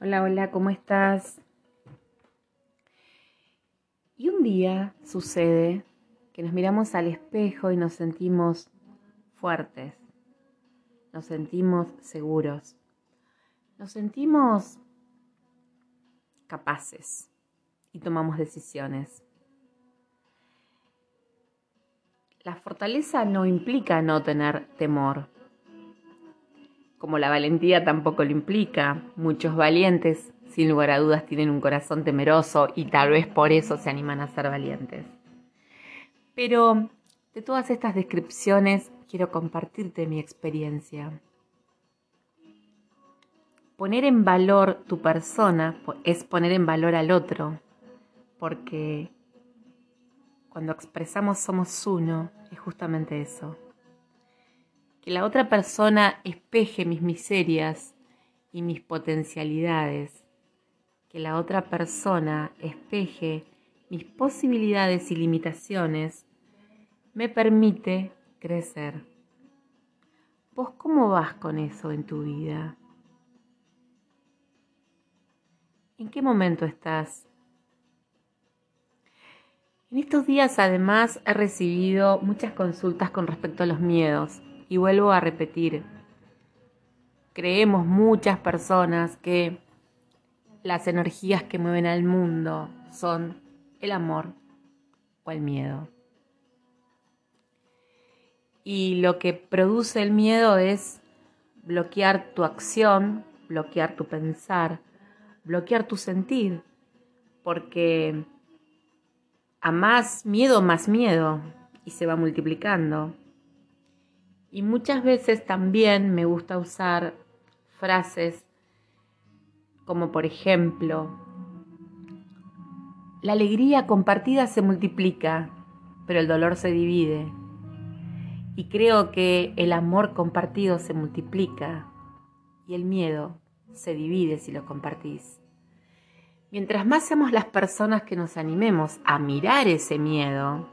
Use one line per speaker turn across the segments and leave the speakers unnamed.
Hola, hola, ¿cómo estás? Y un día sucede que nos miramos al espejo y nos sentimos fuertes, nos sentimos seguros, nos sentimos capaces y tomamos decisiones. La fortaleza no implica no tener temor, como la valentía tampoco lo implica. Muchos valientes, sin lugar a dudas, tienen un corazón temeroso y tal vez por eso se animan a ser valientes. Pero de todas estas descripciones quiero compartirte mi experiencia. Poner en valor tu persona es poner en valor al otro, porque cuando expresamos somos uno, es justamente eso que la otra persona espeje mis miserias y mis potencialidades, que la otra persona espeje mis posibilidades y limitaciones, me permite crecer. ¿Vos cómo vas con eso en tu vida? ¿En qué momento estás? En estos días además he recibido muchas consultas con respecto a los miedos y vuelvo a repetir, creemos muchas personas que las energías que mueven al mundo son el amor o el miedo. Y lo que produce el miedo es bloquear tu acción, bloquear tu pensar, bloquear tu sentir, porque a más miedo, más miedo, y se va multiplicando. Y muchas veces también me gusta usar frases como por ejemplo, la alegría compartida se multiplica, pero el dolor se divide. Y creo que el amor compartido se multiplica y el miedo se divide si lo compartís. Mientras más seamos las personas que nos animemos a mirar ese miedo,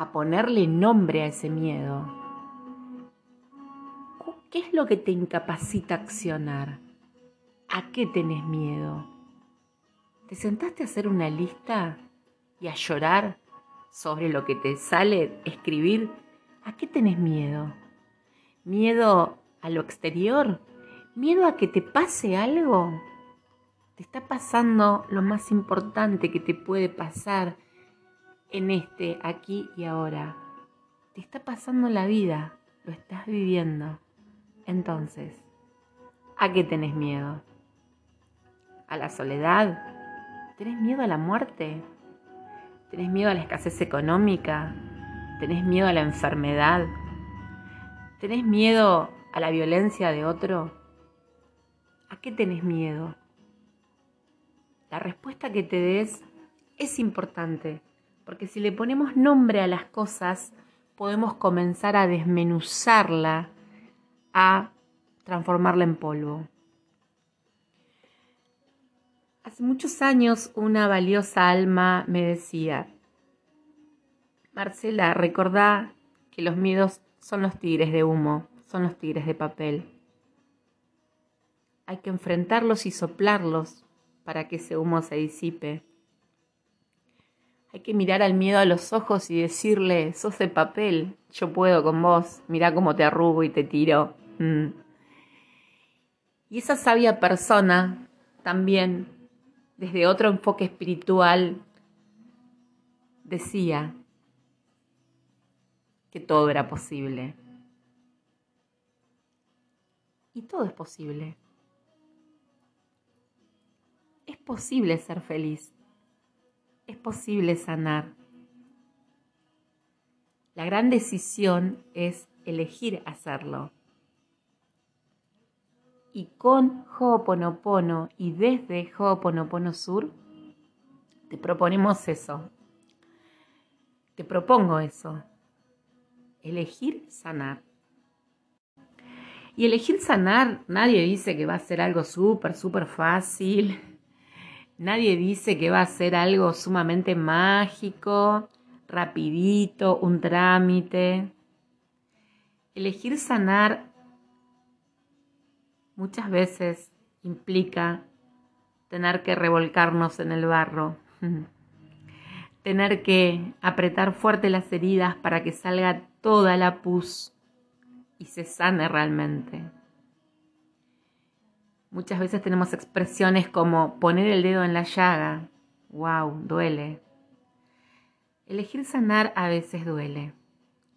a ponerle nombre a ese miedo. ¿Qué es lo que te incapacita accionar? ¿A qué tenés miedo? ¿Te sentaste a hacer una lista y a llorar sobre lo que te sale escribir? ¿A qué tenés miedo? ¿Miedo a lo exterior? ¿Miedo a que te pase algo? Te está pasando lo más importante que te puede pasar en este aquí y ahora. Te está pasando la vida, lo estás viviendo. Entonces, ¿a qué tenés miedo? ¿A la soledad? ¿Tenés miedo a la muerte? ¿Tenés miedo a la escasez económica? ¿Tenés miedo a la enfermedad? ¿Tenés miedo a la violencia de otro? ¿A qué tenés miedo? La respuesta que te des es importante porque si le ponemos nombre a las cosas, podemos comenzar a desmenuzarla, a transformarla en polvo. Hace muchos años una valiosa alma me decía, Marcela, recordá que los miedos son los tigres de humo, son los tigres de papel. Hay que enfrentarlos y soplarlos para que ese humo se disipe. Hay que mirar al miedo a los ojos y decirle, sos de papel, yo puedo con vos, mirá cómo te arrugo y te tiro. Mm. Y esa sabia persona también, desde otro enfoque espiritual, decía que todo era posible. Y todo es posible. Es posible ser feliz es posible sanar. La gran decisión es elegir hacerlo. Y con Ho'oponopono y desde Ho'oponopono Sur, te proponemos eso. Te propongo eso. Elegir sanar. Y elegir sanar, nadie dice que va a ser algo súper, súper fácil Nadie dice que va a ser algo sumamente mágico, rapidito, un trámite. Elegir sanar muchas veces implica tener que revolcarnos en el barro, tener que apretar fuerte las heridas para que salga toda la pus y se sane realmente. Muchas veces tenemos expresiones como poner el dedo en la llaga. ¡Wow! Duele. Elegir sanar a veces duele.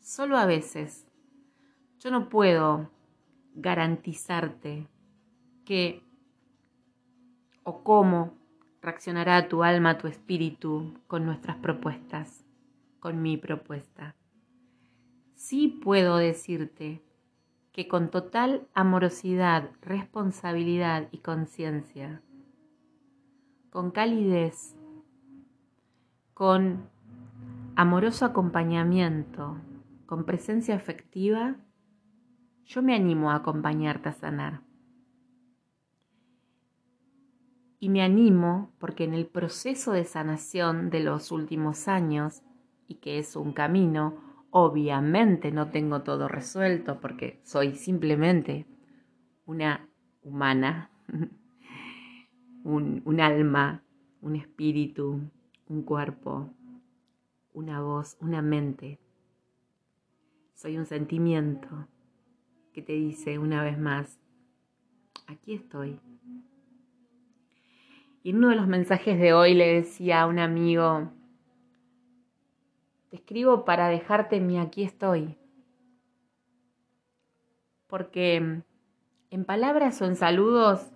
Solo a veces. Yo no puedo garantizarte que o cómo reaccionará tu alma, tu espíritu con nuestras propuestas, con mi propuesta. Sí puedo decirte que con total amorosidad, responsabilidad y conciencia, con calidez, con amoroso acompañamiento, con presencia afectiva, yo me animo a acompañarte a sanar. Y me animo porque en el proceso de sanación de los últimos años, y que es un camino, obviamente no tengo todo resuelto porque soy simplemente una humana, un, alma, un espíritu, un cuerpo, una voz, una mente. Soy un sentimiento que te dice una vez más, aquí estoy. Y en uno de los mensajes de hoy le decía a un amigo, te escribo para dejarte mi aquí estoy. Porque en palabras o en saludos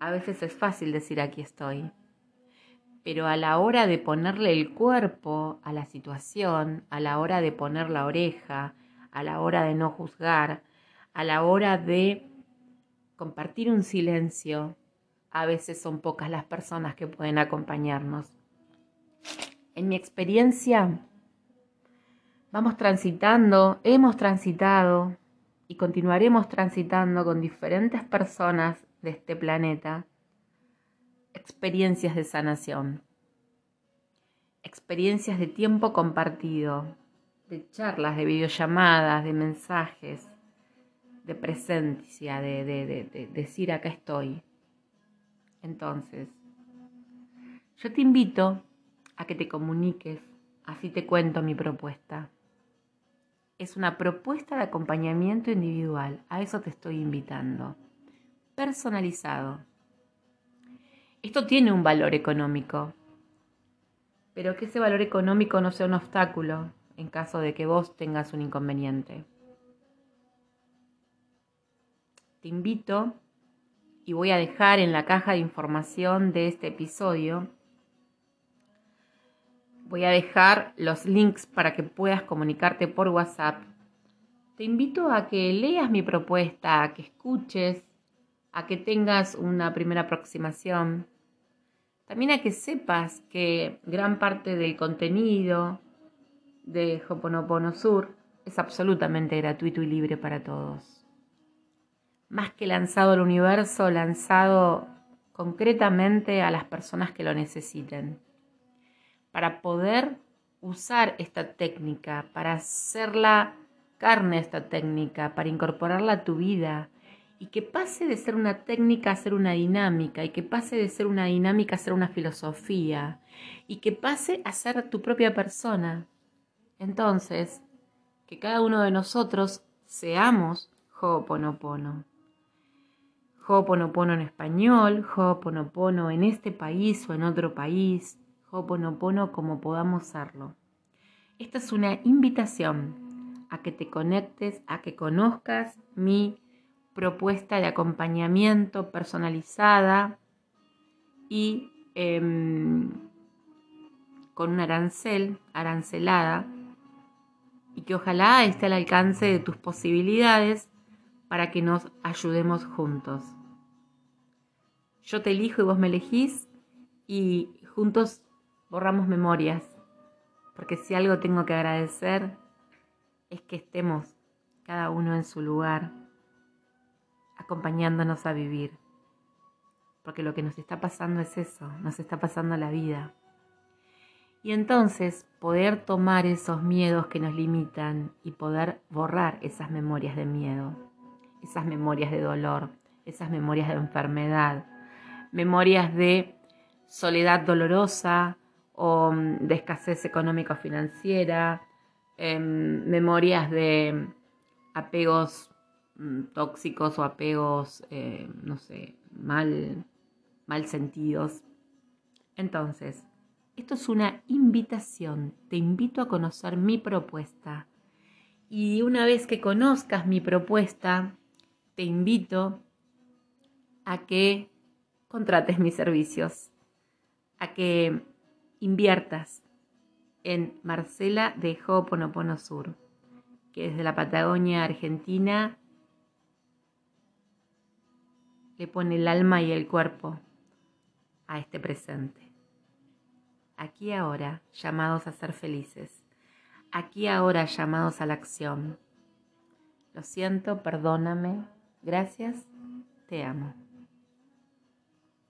a veces es fácil decir aquí estoy. Pero a la hora de ponerle el cuerpo a la situación, a la hora de poner la oreja, a la hora de no juzgar, a la hora de compartir un silencio, a veces son pocas las personas que pueden acompañarnos. En mi experiencia, vamos transitando, hemos transitado y continuaremos transitando con diferentes personas de este planeta experiencias de sanación, experiencias de tiempo compartido, de charlas, de videollamadas, de mensajes, de presencia, de, de decir acá estoy. Entonces, yo te invito a que te comuniques, así te cuento mi propuesta. Es una propuesta de acompañamiento individual, a eso te estoy invitando. Personalizado. Esto tiene un valor económico, pero que ese valor económico no sea un obstáculo en caso de que vos tengas un inconveniente. Te invito y voy a dejar en la caja de información de este episodio, voy a dejar los links para que puedas comunicarte por WhatsApp. Te invito a que leas mi propuesta, a que escuches, a que tengas una primera aproximación. También a que sepas que gran parte del contenido de Hoponopono Sur es absolutamente gratuito y libre para todos más que lanzado al universo, lanzado concretamente a las personas que lo necesiten. Para poder usar esta técnica, para hacerla carne esta técnica, para incorporarla a tu vida y que pase de ser una técnica a ser una dinámica y que pase de ser una dinámica a ser una filosofía y que pase a ser tu propia persona. Entonces, que cada uno de nosotros seamos Ho'oponopono. Ho'oponopono en español, Ho'oponopono en este país o en otro país, Ho'oponopono como podamos serlo. Esta es una invitación a que te conectes, a que conozcas mi propuesta de acompañamiento personalizada y em, con un arancel, arancelada, y que ojalá esté al alcance de tus posibilidades para que nos ayudemos juntos. Yo te elijo y vos me elegís y juntos borramos memorias, porque si algo tengo que agradecer es que estemos cada uno en su lugar, acompañándonos a vivir, porque lo que nos está pasando es eso, nos está pasando la vida. Y entonces poder tomar esos miedos que nos limitan y poder borrar esas memorias de miedo esas memorias de dolor, esas memorias de enfermedad, memorias de soledad dolorosa o mm, de escasez económico-financiera, em, memorias de apegos mm, tóxicos o apegos, eh, no sé, mal, mal sentidos. Entonces, esto es una invitación, te invito a conocer mi propuesta. Y una vez que conozcas mi propuesta, te invito a que contrates mis servicios, a que inviertas en Marcela de Ho'oponopono Sur, que desde la Patagonia Argentina le pone el alma y el cuerpo a este presente. Aquí ahora, llamados a ser felices. Aquí ahora, llamados a la acción. Lo siento, perdóname. Gracias, te amo.